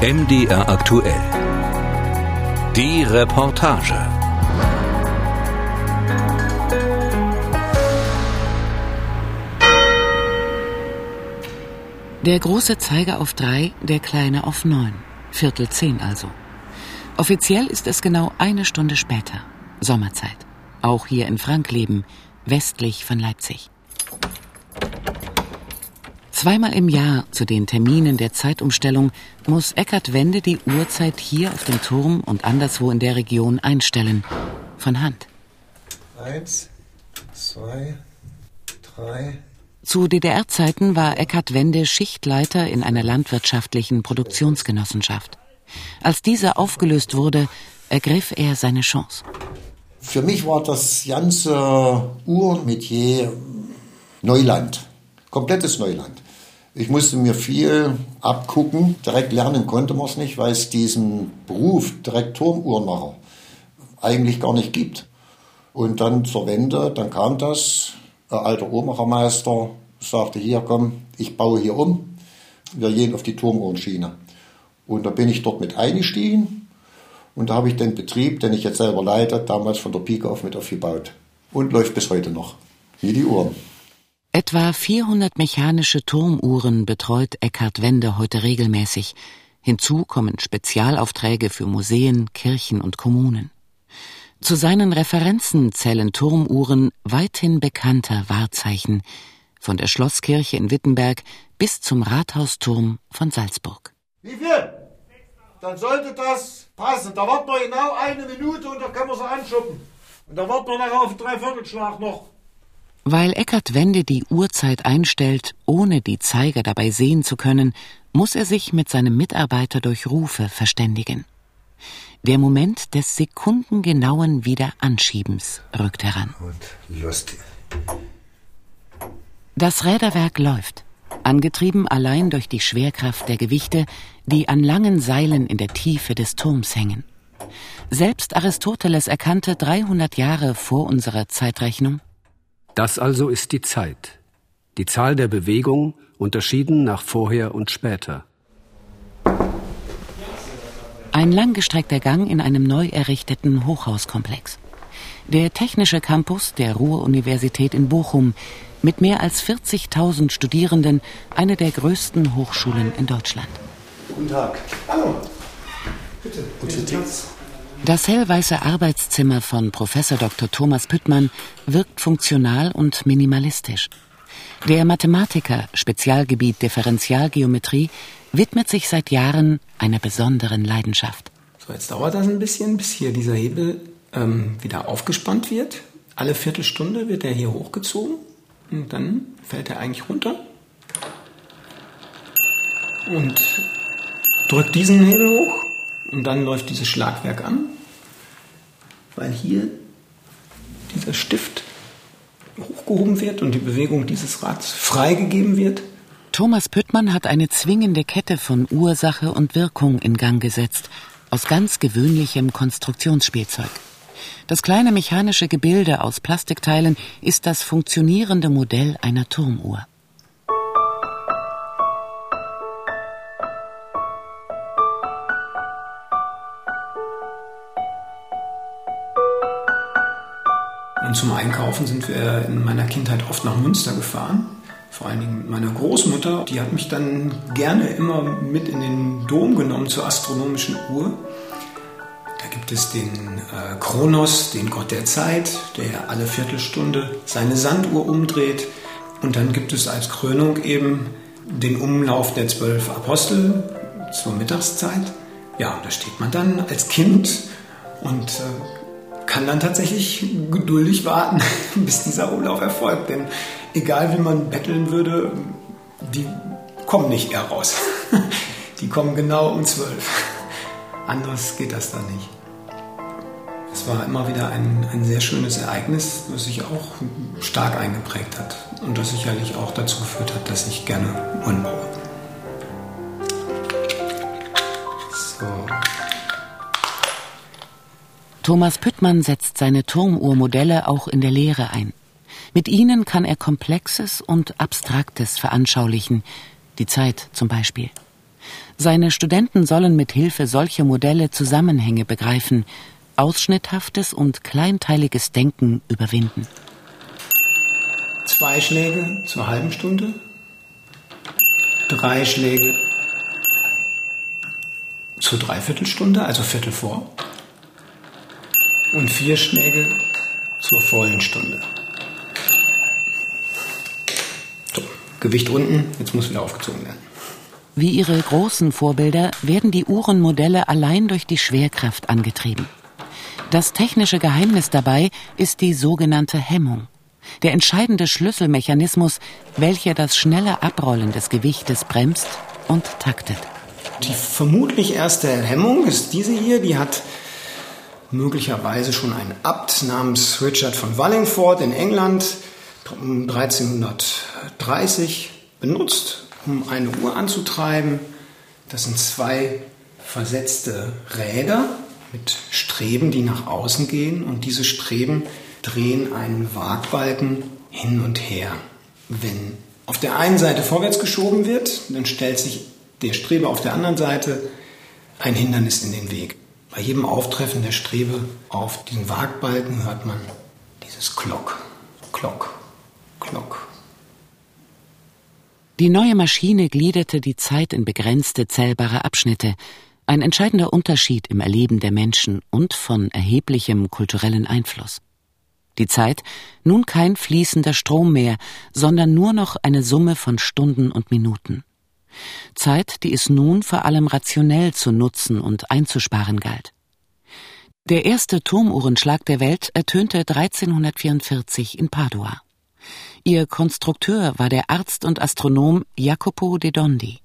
MDR aktuell. Die Reportage. Der große Zeiger auf drei, der kleine auf neun. Viertel zehn also. Offiziell ist es genau eine Stunde später. Sommerzeit. Auch hier in Frankleben, westlich von Leipzig. Zweimal im Jahr zu den Terminen der Zeitumstellung muss Eckart Wende die Uhrzeit hier auf dem Turm und anderswo in der Region einstellen. Von Hand. Eins, zwei, drei. Zu DDR-Zeiten war Eckart Wende Schichtleiter in einer landwirtschaftlichen Produktionsgenossenschaft. Als diese aufgelöst wurde, ergriff er seine Chance. Für mich war das ganze Uhrmetier Neuland, komplettes Neuland. Ich musste mir viel abgucken. Direkt lernen konnte man es nicht, weil es diesen Beruf direkt Turmuhrmacher eigentlich gar nicht gibt. Und dann zur Wende, dann kam das, ein alter Uhrmachermeister sagte, hier komm, ich baue hier um, wir gehen auf die Turmuhrenschiene. Und da bin ich dort mit eingestiegen und da habe ich den Betrieb, den ich jetzt selber leite, damals von der Pike auf mit aufgebaut. Und läuft bis heute noch, wie die Uhren. Etwa 400 mechanische Turmuhren betreut Eckhard Wende heute regelmäßig. Hinzu kommen Spezialaufträge für Museen, Kirchen und Kommunen. Zu seinen Referenzen zählen Turmuhren weithin bekannter Wahrzeichen, von der Schlosskirche in Wittenberg bis zum Rathausturm von Salzburg. Wie viel? Dann sollte das passen. Da warten wir genau eine Minute und da können wir sie anschuppen. Und da warten wir nachher auf den Dreiviertelschlag noch. Weil Eckart Wende die Uhrzeit einstellt, ohne die Zeiger dabei sehen zu können, muss er sich mit seinem Mitarbeiter durch Rufe verständigen. Der Moment des sekundengenauen Wiederanschiebens rückt heran. Und lustig. Das Räderwerk läuft, angetrieben allein durch die Schwerkraft der Gewichte, die an langen Seilen in der Tiefe des Turms hängen. Selbst Aristoteles erkannte 300 Jahre vor unserer Zeitrechnung, das also ist die Zeit, die Zahl der Bewegung, unterschieden nach vorher und später. Ein langgestreckter Gang in einem neu errichteten Hochhauskomplex. Der Technische Campus der Ruhr-Universität in Bochum mit mehr als 40.000 Studierenden, eine der größten Hochschulen in Deutschland. Guten Tag. Hallo. Bitte. Guten Tag. Das hellweiße Arbeitszimmer von Professor Dr. Thomas Püttmann wirkt funktional und minimalistisch. Der Mathematiker, Spezialgebiet Differentialgeometrie, widmet sich seit Jahren einer besonderen Leidenschaft. So, jetzt dauert das ein bisschen, bis hier dieser Hebel ähm, wieder aufgespannt wird. Alle Viertelstunde wird er hier hochgezogen und dann fällt er eigentlich runter und drückt diesen Hebel hoch und dann läuft dieses Schlagwerk an, weil hier dieser Stift hochgehoben wird und die Bewegung dieses Rads freigegeben wird. Thomas Püttmann hat eine zwingende Kette von Ursache und Wirkung in Gang gesetzt, aus ganz gewöhnlichem Konstruktionsspielzeug. Das kleine mechanische Gebilde aus Plastikteilen ist das funktionierende Modell einer Turmuhr. Und zum Einkaufen sind wir in meiner Kindheit oft nach Münster gefahren. Vor allen Dingen mit meiner Großmutter. Die hat mich dann gerne immer mit in den Dom genommen zur astronomischen Uhr. Da gibt es den äh, Kronos, den Gott der Zeit, der alle Viertelstunde seine Sanduhr umdreht. Und dann gibt es als Krönung eben den Umlauf der zwölf Apostel zur Mittagszeit. Ja, da steht man dann als Kind und äh, kann dann tatsächlich geduldig warten, bis dieser Umlauf erfolgt. Denn egal wie man betteln würde, die kommen nicht eher raus. Die kommen genau um zwölf. Anders geht das dann nicht. Es war immer wieder ein, ein sehr schönes Ereignis, das sich auch stark eingeprägt hat und das sicherlich auch dazu geführt hat, dass ich gerne Uhren Thomas Püttmann setzt seine Turmuhrmodelle auch in der Lehre ein. Mit ihnen kann er Komplexes und Abstraktes veranschaulichen, die Zeit zum Beispiel. Seine Studenten sollen mit Hilfe solcher Modelle Zusammenhänge begreifen, ausschnitthaftes und kleinteiliges Denken überwinden. Zwei Schläge zur halben Stunde, drei Schläge zur Dreiviertelstunde, also Viertel vor, und vier Schläge zur vollen Stunde. So, Gewicht unten, jetzt muss wieder aufgezogen werden. Wie ihre großen Vorbilder werden die Uhrenmodelle allein durch die Schwerkraft angetrieben. Das technische Geheimnis dabei ist die sogenannte Hemmung, der entscheidende Schlüsselmechanismus, welcher das schnelle Abrollen des Gewichtes bremst und taktet. Die vermutlich erste Hemmung ist diese hier, die hat möglicherweise schon ein Abt namens Richard von Wallingford in England 1330 benutzt, um eine Uhr anzutreiben. Das sind zwei versetzte Räder, mit Streben, die nach außen gehen und diese Streben drehen einen Wagbalken hin und her. Wenn auf der einen Seite vorwärts geschoben wird, dann stellt sich der Strebe auf der anderen Seite ein Hindernis in den Weg. Bei jedem Auftreffen der Strebe auf diesen Wagbalken hört man dieses Klock, Klock, Klock. Die neue Maschine gliederte die Zeit in begrenzte zählbare Abschnitte, ein entscheidender Unterschied im Erleben der Menschen und von erheblichem kulturellen Einfluss. Die Zeit nun kein fließender Strom mehr, sondern nur noch eine Summe von Stunden und Minuten. Zeit, die es nun vor allem rationell zu nutzen und einzusparen galt. Der erste Turmuhrenschlag der Welt ertönte 1344 in Padua. Ihr Konstrukteur war der Arzt und Astronom Jacopo de Dondi.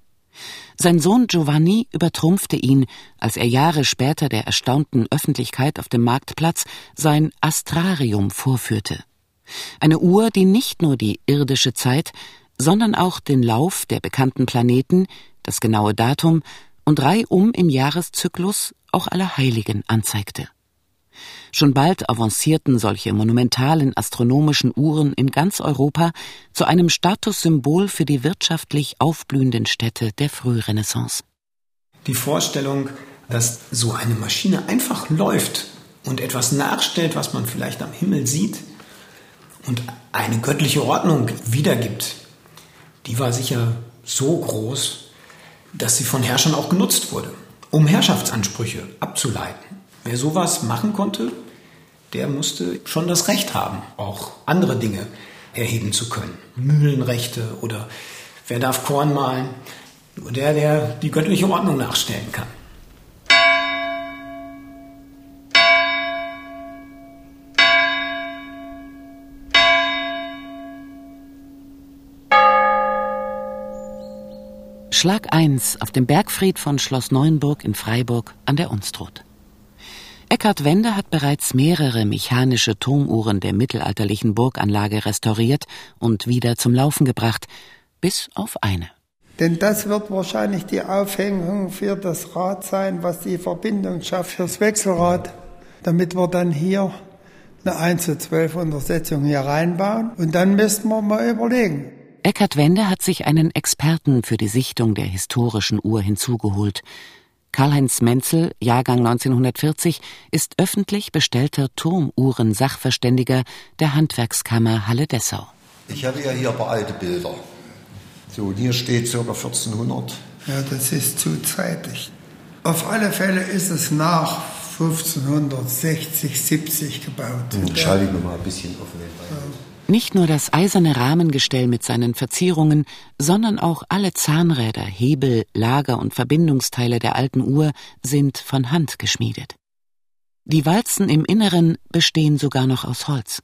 Sein Sohn Giovanni übertrumpfte ihn, als er Jahre später der erstaunten Öffentlichkeit auf dem Marktplatz sein Astrarium vorführte. Eine Uhr, die nicht nur die irdische Zeit, sondern auch den Lauf der bekannten Planeten, das genaue Datum und reihum im Jahreszyklus auch alle Heiligen anzeigte. Schon bald avancierten solche monumentalen astronomischen Uhren in ganz Europa zu einem Statussymbol für die wirtschaftlich aufblühenden Städte der Frührenaissance. Die Vorstellung, dass so eine Maschine einfach läuft und etwas nachstellt, was man vielleicht am Himmel sieht und eine göttliche Ordnung wiedergibt, die war sicher so groß, dass sie von Herrschern auch genutzt wurde, um Herrschaftsansprüche abzuleiten. Wer sowas machen konnte, der musste schon das Recht haben, auch andere Dinge erheben zu können. Mühlenrechte oder wer darf Korn mahlen? Nur der, der die göttliche Ordnung nachstellen kann. Schlag 1 auf dem Bergfried von Schloss Neuenburg in Freiburg an der Unstrut. Eckhard Wende hat bereits mehrere mechanische Turmuhren der mittelalterlichen Burganlage restauriert und wieder zum Laufen gebracht, bis auf eine. Denn das wird wahrscheinlich die Aufhängung für das Rad sein, was die Verbindung schafft fürs Wechselrad, damit wir dann hier eine 1 zu 12 Untersetzung hier reinbauen. Und dann müssten wir mal überlegen. Eckhard Wende hat sich einen Experten für die Sichtung der historischen Uhr hinzugeholt. Karl-Heinz Menzel, Jahrgang 1940, ist öffentlich bestellter Turmuhren-Sachverständiger der Handwerkskammer Halle-Dessau. Ich habe ja hier ein paar alte Bilder. So, hier steht ca. 1400. Ja, das ist zu zeitig. Auf alle Fälle ist es nach 1560, 70 gebaut. Hm, schalte ich mir mal ein bisschen auf den Ja. Nicht nur das eiserne Rahmengestell mit seinen Verzierungen, sondern auch alle Zahnräder, Hebel, Lager und Verbindungsteile der alten Uhr sind von Hand geschmiedet. Die Walzen im Inneren bestehen sogar noch aus Holz.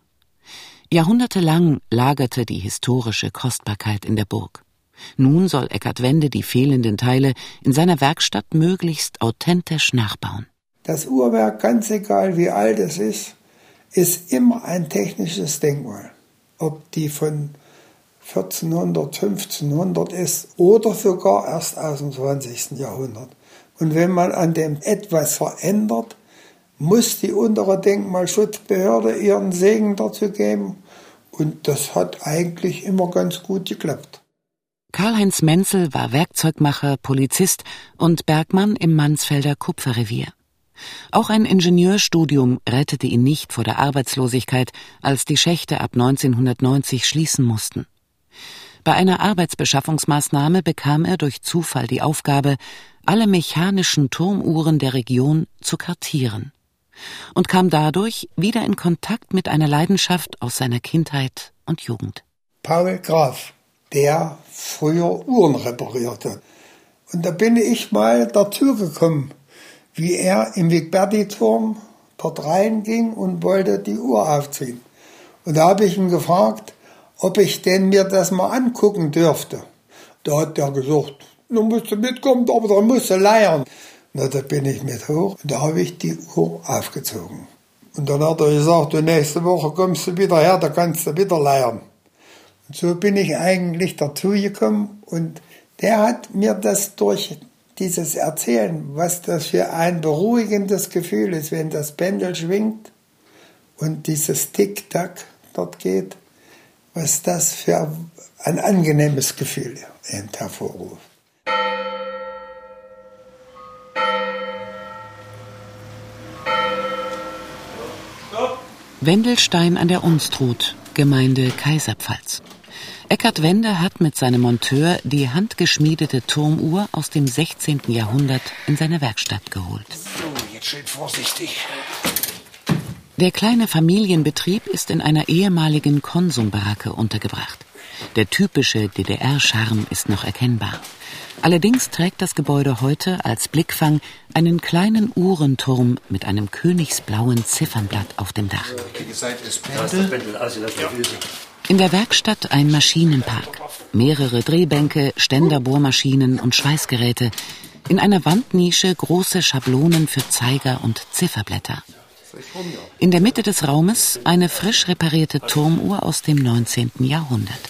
Jahrhundertelang lagerte die historische Kostbarkeit in der Burg. Nun soll Eckart Wende die fehlenden Teile in seiner Werkstatt möglichst authentisch nachbauen. Das Uhrwerk, ganz egal wie alt es ist, ist immer ein technisches Denkmal ob die von 1400, 1500 ist oder sogar erst aus dem 20. Jahrhundert. Und wenn man an dem etwas verändert, muss die untere Denkmalschutzbehörde ihren Segen dazu geben. Und das hat eigentlich immer ganz gut geklappt. Karl-Heinz Menzel war Werkzeugmacher, Polizist und Bergmann im Mansfelder Kupferrevier. Auch ein Ingenieurstudium rettete ihn nicht vor der Arbeitslosigkeit, als die Schächte ab 1990 schließen mussten. Bei einer Arbeitsbeschaffungsmaßnahme bekam er durch Zufall die Aufgabe, alle mechanischen Turmuhren der Region zu kartieren und kam dadurch wieder in Kontakt mit einer Leidenschaft aus seiner Kindheit und Jugend. Paul Graf, der früher Uhren reparierte. Und da bin ich mal dazu gekommen, wie er im Wigberti-Turm dort reinging und wollte die Uhr aufziehen. Und da habe ich ihn gefragt, ob ich denn mir das mal angucken dürfte. Da hat er gesagt, du musst mitkommen, aber dann musst du leiern. Na, da bin ich mit hoch und da habe ich die Uhr aufgezogen. Und dann hat er gesagt, du nächste Woche kommst du wieder her, da kannst du wieder leiern. Und so bin ich eigentlich dazu gekommen und der hat mir das durch dieses Erzählen, was das für ein beruhigendes Gefühl ist, wenn das Pendel schwingt und dieses Tick-Tack dort geht, was das für ein angenehmes Gefühl hervorruft. Wendelstein an der Unstrut, Gemeinde Kaiserpfalz. Eckhard Wende hat mit seinem Monteur die handgeschmiedete Turmuhr aus dem 16. Jahrhundert in seine Werkstatt geholt. So, jetzt schön vorsichtig. Der kleine Familienbetrieb ist in einer ehemaligen Konsumbaracke untergebracht. Der typische DDR-Charme ist noch erkennbar. Allerdings trägt das Gebäude heute als Blickfang einen kleinen Uhrenturm mit einem königsblauen Ziffernblatt auf dem Dach. In der Werkstatt ein Maschinenpark, mehrere Drehbänke, Ständerbohrmaschinen und Schweißgeräte. In einer Wandnische große Schablonen für Zeiger und Zifferblätter. In der Mitte des Raumes eine frisch reparierte Turmuhr aus dem 19. Jahrhundert.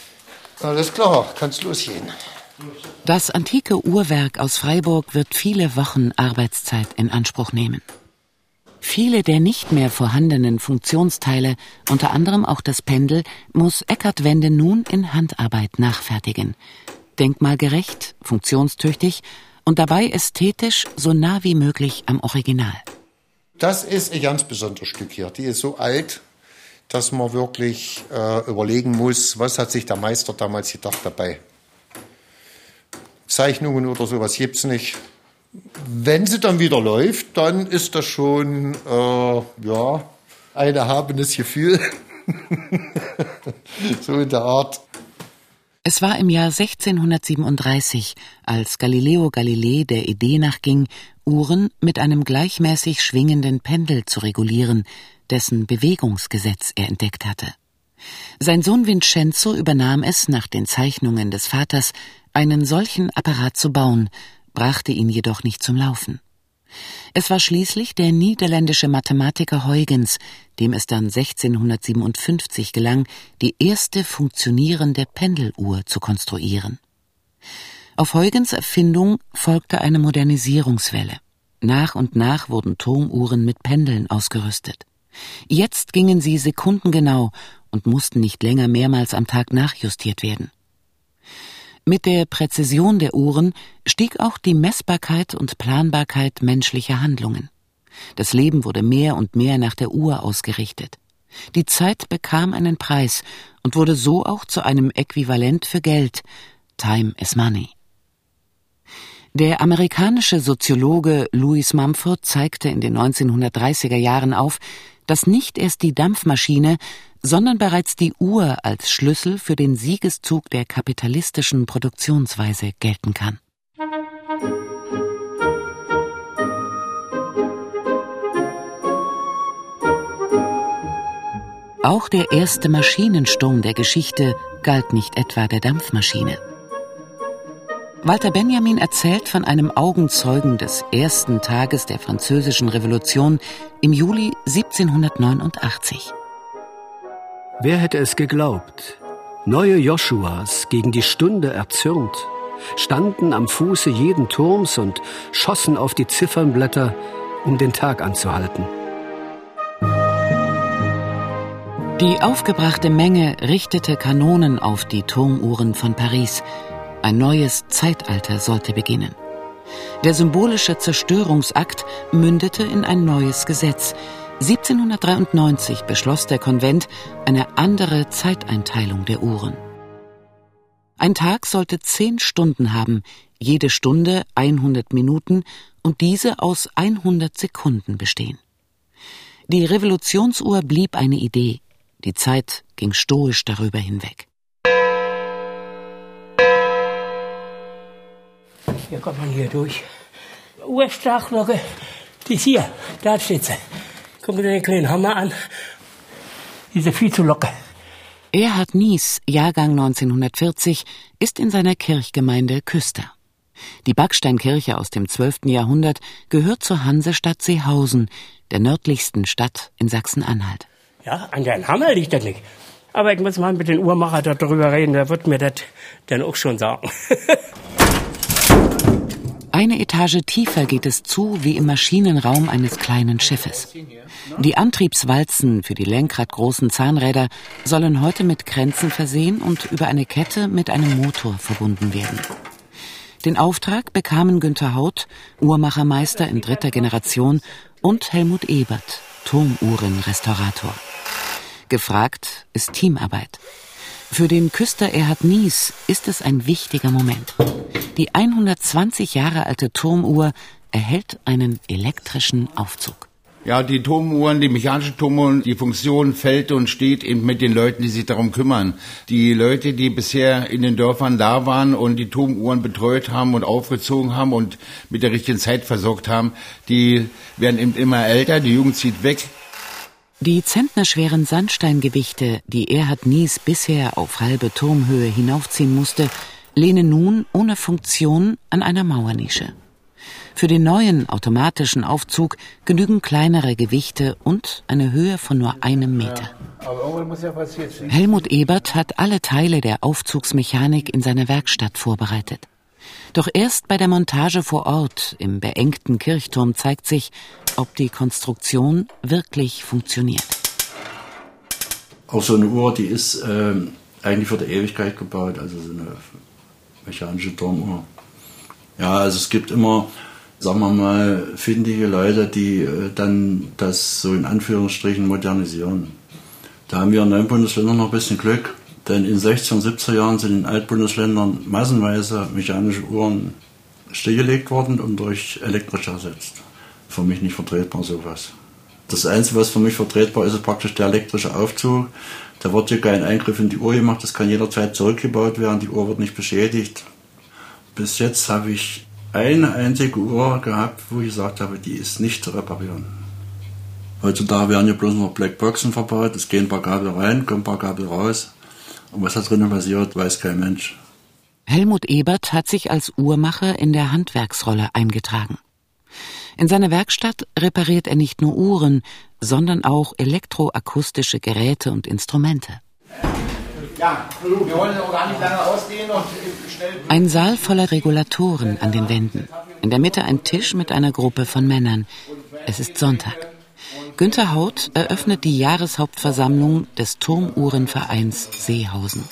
Alles klar, kann's losgehen. Das antike Uhrwerk aus Freiburg wird viele Wochen Arbeitszeit in Anspruch nehmen. Viele der nicht mehr vorhandenen Funktionsteile, unter anderem auch das Pendel, muss Eckart Wende nun in Handarbeit nachfertigen. Denkmalgerecht, funktionstüchtig und dabei ästhetisch so nah wie möglich am Original. Das ist ein ganz besonderes Stück hier. Die ist so alt, dass man wirklich äh, überlegen muss, was hat sich der Meister damals gedacht dabei. Zeichnungen oder sowas gibt's nicht. Wenn sie dann wieder läuft, dann ist das schon äh, ja ein erhabenes Gefühl. so in der Art. Es war im Jahr 1637, als Galileo Galilei der Idee nachging, Uhren mit einem gleichmäßig schwingenden Pendel zu regulieren, dessen Bewegungsgesetz er entdeckt hatte. Sein Sohn Vincenzo übernahm es nach den Zeichnungen des Vaters, einen solchen Apparat zu bauen, brachte ihn jedoch nicht zum Laufen. Es war schließlich der niederländische Mathematiker Huygens, dem es dann 1657 gelang, die erste funktionierende Pendeluhr zu konstruieren. Auf Huygens Erfindung folgte eine Modernisierungswelle. Nach und nach wurden Turmuhren mit Pendeln ausgerüstet. Jetzt gingen sie sekundengenau und mussten nicht länger mehrmals am Tag nachjustiert werden. Mit der Präzision der Uhren stieg auch die Messbarkeit und Planbarkeit menschlicher Handlungen. Das Leben wurde mehr und mehr nach der Uhr ausgerichtet. Die Zeit bekam einen Preis und wurde so auch zu einem Äquivalent für Geld. Time is money. Der amerikanische Soziologe Louis Mumford zeigte in den 1930er Jahren auf, dass nicht erst die Dampfmaschine, sondern bereits die Uhr als Schlüssel für den Siegeszug der kapitalistischen Produktionsweise gelten kann. Auch der erste Maschinensturm der Geschichte galt nicht etwa der Dampfmaschine. Walter Benjamin erzählt von einem Augenzeugen des ersten Tages der Französischen Revolution im Juli 1789. Wer hätte es geglaubt? Neue Joshuas, gegen die Stunde erzürnt, standen am Fuße jeden Turms und schossen auf die Ziffernblätter, um den Tag anzuhalten. Die aufgebrachte Menge richtete Kanonen auf die Turmuhren von Paris. Ein neues Zeitalter sollte beginnen. Der symbolische Zerstörungsakt mündete in ein neues Gesetz. 1793 beschloss der Konvent eine andere Zeiteinteilung der Uhren. Ein Tag sollte zehn Stunden haben, jede Stunde 100 Minuten und diese aus 100 Sekunden bestehen. Die Revolutionsuhr blieb eine Idee, die Zeit ging stoisch darüber hinweg. Hier kommt man hier durch. Uhrstrachglocke, die ist hier, da steht sie. Gucken Sie den kleinen Hammer an. Diese viel zu locker. Erhard Nies, Jahrgang 1940, ist in seiner Kirchgemeinde Küster. Die Backsteinkirche aus dem 12. Jahrhundert gehört zur Hansestadt Seehausen, der nördlichsten Stadt in Sachsen-Anhalt. Ja, an den Hammer liegt das nicht. Aber ich muss mal mit den Uhrmacher darüber reden, der wird mir das dann auch schon sagen. Eine Etage tiefer geht es zu wie im Maschinenraum eines kleinen Schiffes. Die Antriebswalzen für die lenkradgroßen Zahnräder sollen heute mit Kränzen versehen und über eine Kette mit einem Motor verbunden werden. Den Auftrag bekamen Günther Haut, Uhrmachermeister in dritter Generation, und Helmut Ebert, Turmuhrenrestaurator. Gefragt ist Teamarbeit. Für den Küster Erhard Nies ist es ein wichtiger Moment. Die 120 Jahre alte Turmuhr erhält einen elektrischen Aufzug. Ja, die Turmuhren, die mechanischen Turmuhren, die Funktion fällt und steht eben mit den Leuten, die sich darum kümmern. Die Leute, die bisher in den Dörfern da waren und die Turmuhren betreut haben und aufgezogen haben und mit der richtigen Zeit versorgt haben, die werden eben immer älter, die Jugend zieht weg. Die zentnerschweren Sandsteingewichte, die Erhard Nies bisher auf halbe Turmhöhe hinaufziehen musste, lehnen nun ohne Funktion an einer Mauernische. Für den neuen automatischen Aufzug genügen kleinere Gewichte und eine Höhe von nur einem Meter. Helmut Ebert hat alle Teile der Aufzugsmechanik in seiner Werkstatt vorbereitet. Doch erst bei der Montage vor Ort im beengten Kirchturm zeigt sich, ob die Konstruktion wirklich funktioniert. Auch so eine Uhr, die ist äh, eigentlich für die Ewigkeit gebaut, also so eine mechanische Turmuhr. Ja, also es gibt immer, sagen wir mal, findige Leute, die äh, dann das so in Anführungsstrichen modernisieren. Da haben wir in neuen Bundesländern noch ein bisschen Glück. Denn in 16 und 70er Jahren sind in Altbundesländern massenweise mechanische Uhren stillgelegt worden und durch elektrische ersetzt. Für mich nicht vertretbar sowas. Das Einzige, was für mich vertretbar ist, ist praktisch der elektrische Aufzug. Da wird hier kein Eingriff in die Uhr gemacht, das kann jederzeit zurückgebaut werden, die Uhr wird nicht beschädigt. Bis jetzt habe ich eine einzige Uhr gehabt, wo ich gesagt habe, die ist nicht zu reparieren. Heutzutage werden ja bloß noch Blackboxen verbaut, es gehen ein paar Kabel rein, kommen ein paar Kabel raus. Und was da drinnen passiert, weiß kein Mensch. Helmut Ebert hat sich als Uhrmacher in der Handwerksrolle eingetragen. In seiner Werkstatt repariert er nicht nur Uhren, sondern auch elektroakustische Geräte und Instrumente. Ein Saal voller Regulatoren an den Wänden. In der Mitte ein Tisch mit einer Gruppe von Männern. Es ist Sonntag. Günter Haut eröffnet die Jahreshauptversammlung des Turmuhrenvereins Seehausen.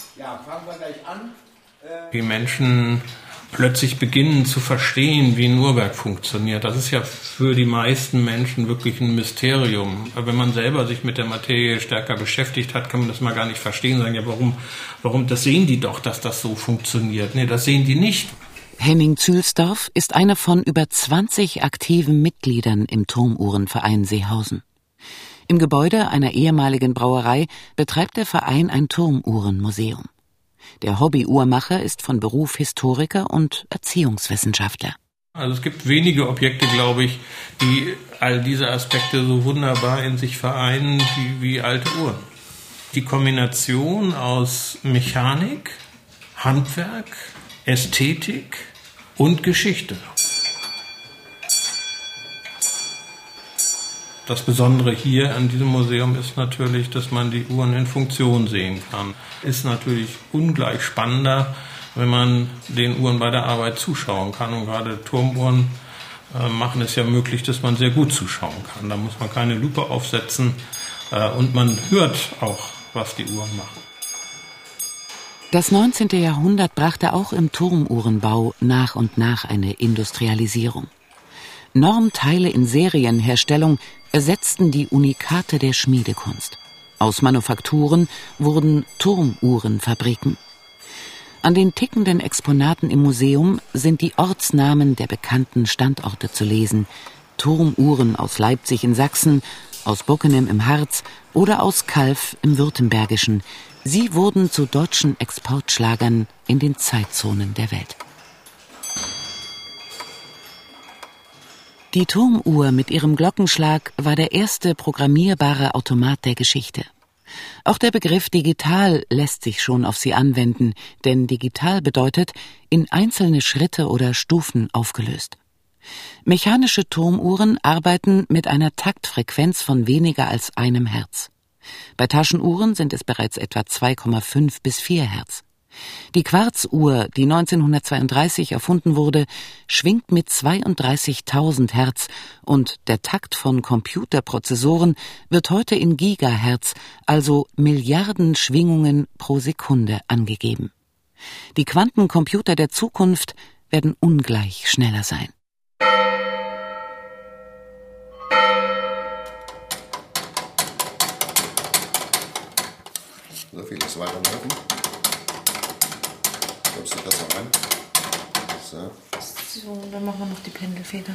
Wie Menschen plötzlich beginnen zu verstehen, wie ein Uhrwerk funktioniert. Das ist ja für die meisten Menschen wirklich ein Mysterium. Aber wenn man selber sich mit der Materie stärker beschäftigt hat, kann man das mal gar nicht verstehen. Sagen ja, warum, warum, das sehen die doch, dass das so funktioniert. Nee, das sehen die nicht. Henning Zülsdorf ist einer von über 20 aktiven Mitgliedern im Turmuhrenverein Seehausen. Im Gebäude einer ehemaligen Brauerei betreibt der Verein ein Turmuhrenmuseum. Der Hobby-Uhrmacher ist von Beruf Historiker und Erziehungswissenschaftler. Also es gibt wenige Objekte, glaube ich, die all diese Aspekte so wunderbar in sich vereinen wie, wie alte Uhren. Die Kombination aus Mechanik, Handwerk, Ästhetik und Geschichte. Das Besondere hier an diesem Museum ist natürlich, dass man die Uhren in Funktion sehen kann. Ist natürlich ungleich spannender, wenn man den Uhren bei der Arbeit zuschauen kann. Und gerade Turmuhren äh, machen es ja möglich, dass man sehr gut zuschauen kann. Da muss man keine Lupe aufsetzen äh, und man hört auch, was die Uhren machen. Das 19. Jahrhundert brachte auch im Turmuhrenbau nach und nach eine Industrialisierung. Normteile in Serienherstellung ersetzten die Unikate der Schmiedekunst. Aus Manufakturen wurden Turmuhrenfabriken. An den tickenden Exponaten im Museum sind die Ortsnamen der bekannten Standorte zu lesen. Turmuhren aus Leipzig in Sachsen, aus Bockenem im Harz oder aus Kalf im Württembergischen. Sie wurden zu deutschen Exportschlagern in den Zeitzonen der Welt. Die Turmuhr mit ihrem Glockenschlag war der erste programmierbare Automat der Geschichte. Auch der Begriff digital lässt sich schon auf sie anwenden, denn digital bedeutet in einzelne Schritte oder Stufen aufgelöst. Mechanische Turmuhren arbeiten mit einer Taktfrequenz von weniger als einem Hertz. Bei Taschenuhren sind es bereits etwa 2,5 bis 4 Hertz. Die Quarzuhr, die 1932 erfunden wurde, schwingt mit 32.000 Hertz und der Takt von Computerprozessoren wird heute in Gigahertz, also Milliarden Schwingungen pro Sekunde angegeben. Die Quantencomputer der Zukunft werden ungleich schneller sein. So vieles weiterlaufen. Kommst du besser ran? So. So, dann machen wir noch die Pendelfeder.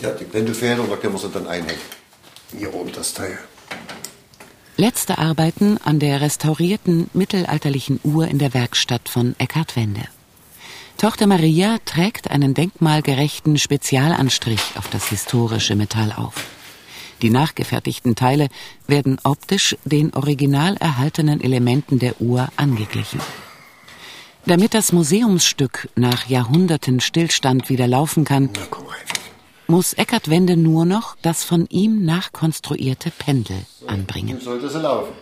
Ja, die Pendelfeder, da können wir sie dann einhängen. Hier oben das Teil. Letzte Arbeiten an der restaurierten mittelalterlichen Uhr in der Werkstatt von Eckhard Wende. Tochter Maria trägt einen denkmalgerechten Spezialanstrich auf das historische Metall auf. Die nachgefertigten Teile werden optisch den original erhaltenen Elementen der Uhr angeglichen. Damit das Museumsstück nach Jahrhunderten Stillstand wieder laufen kann, muss Eckart Wende nur noch das von ihm nachkonstruierte Pendel anbringen. Sollte sie laufen.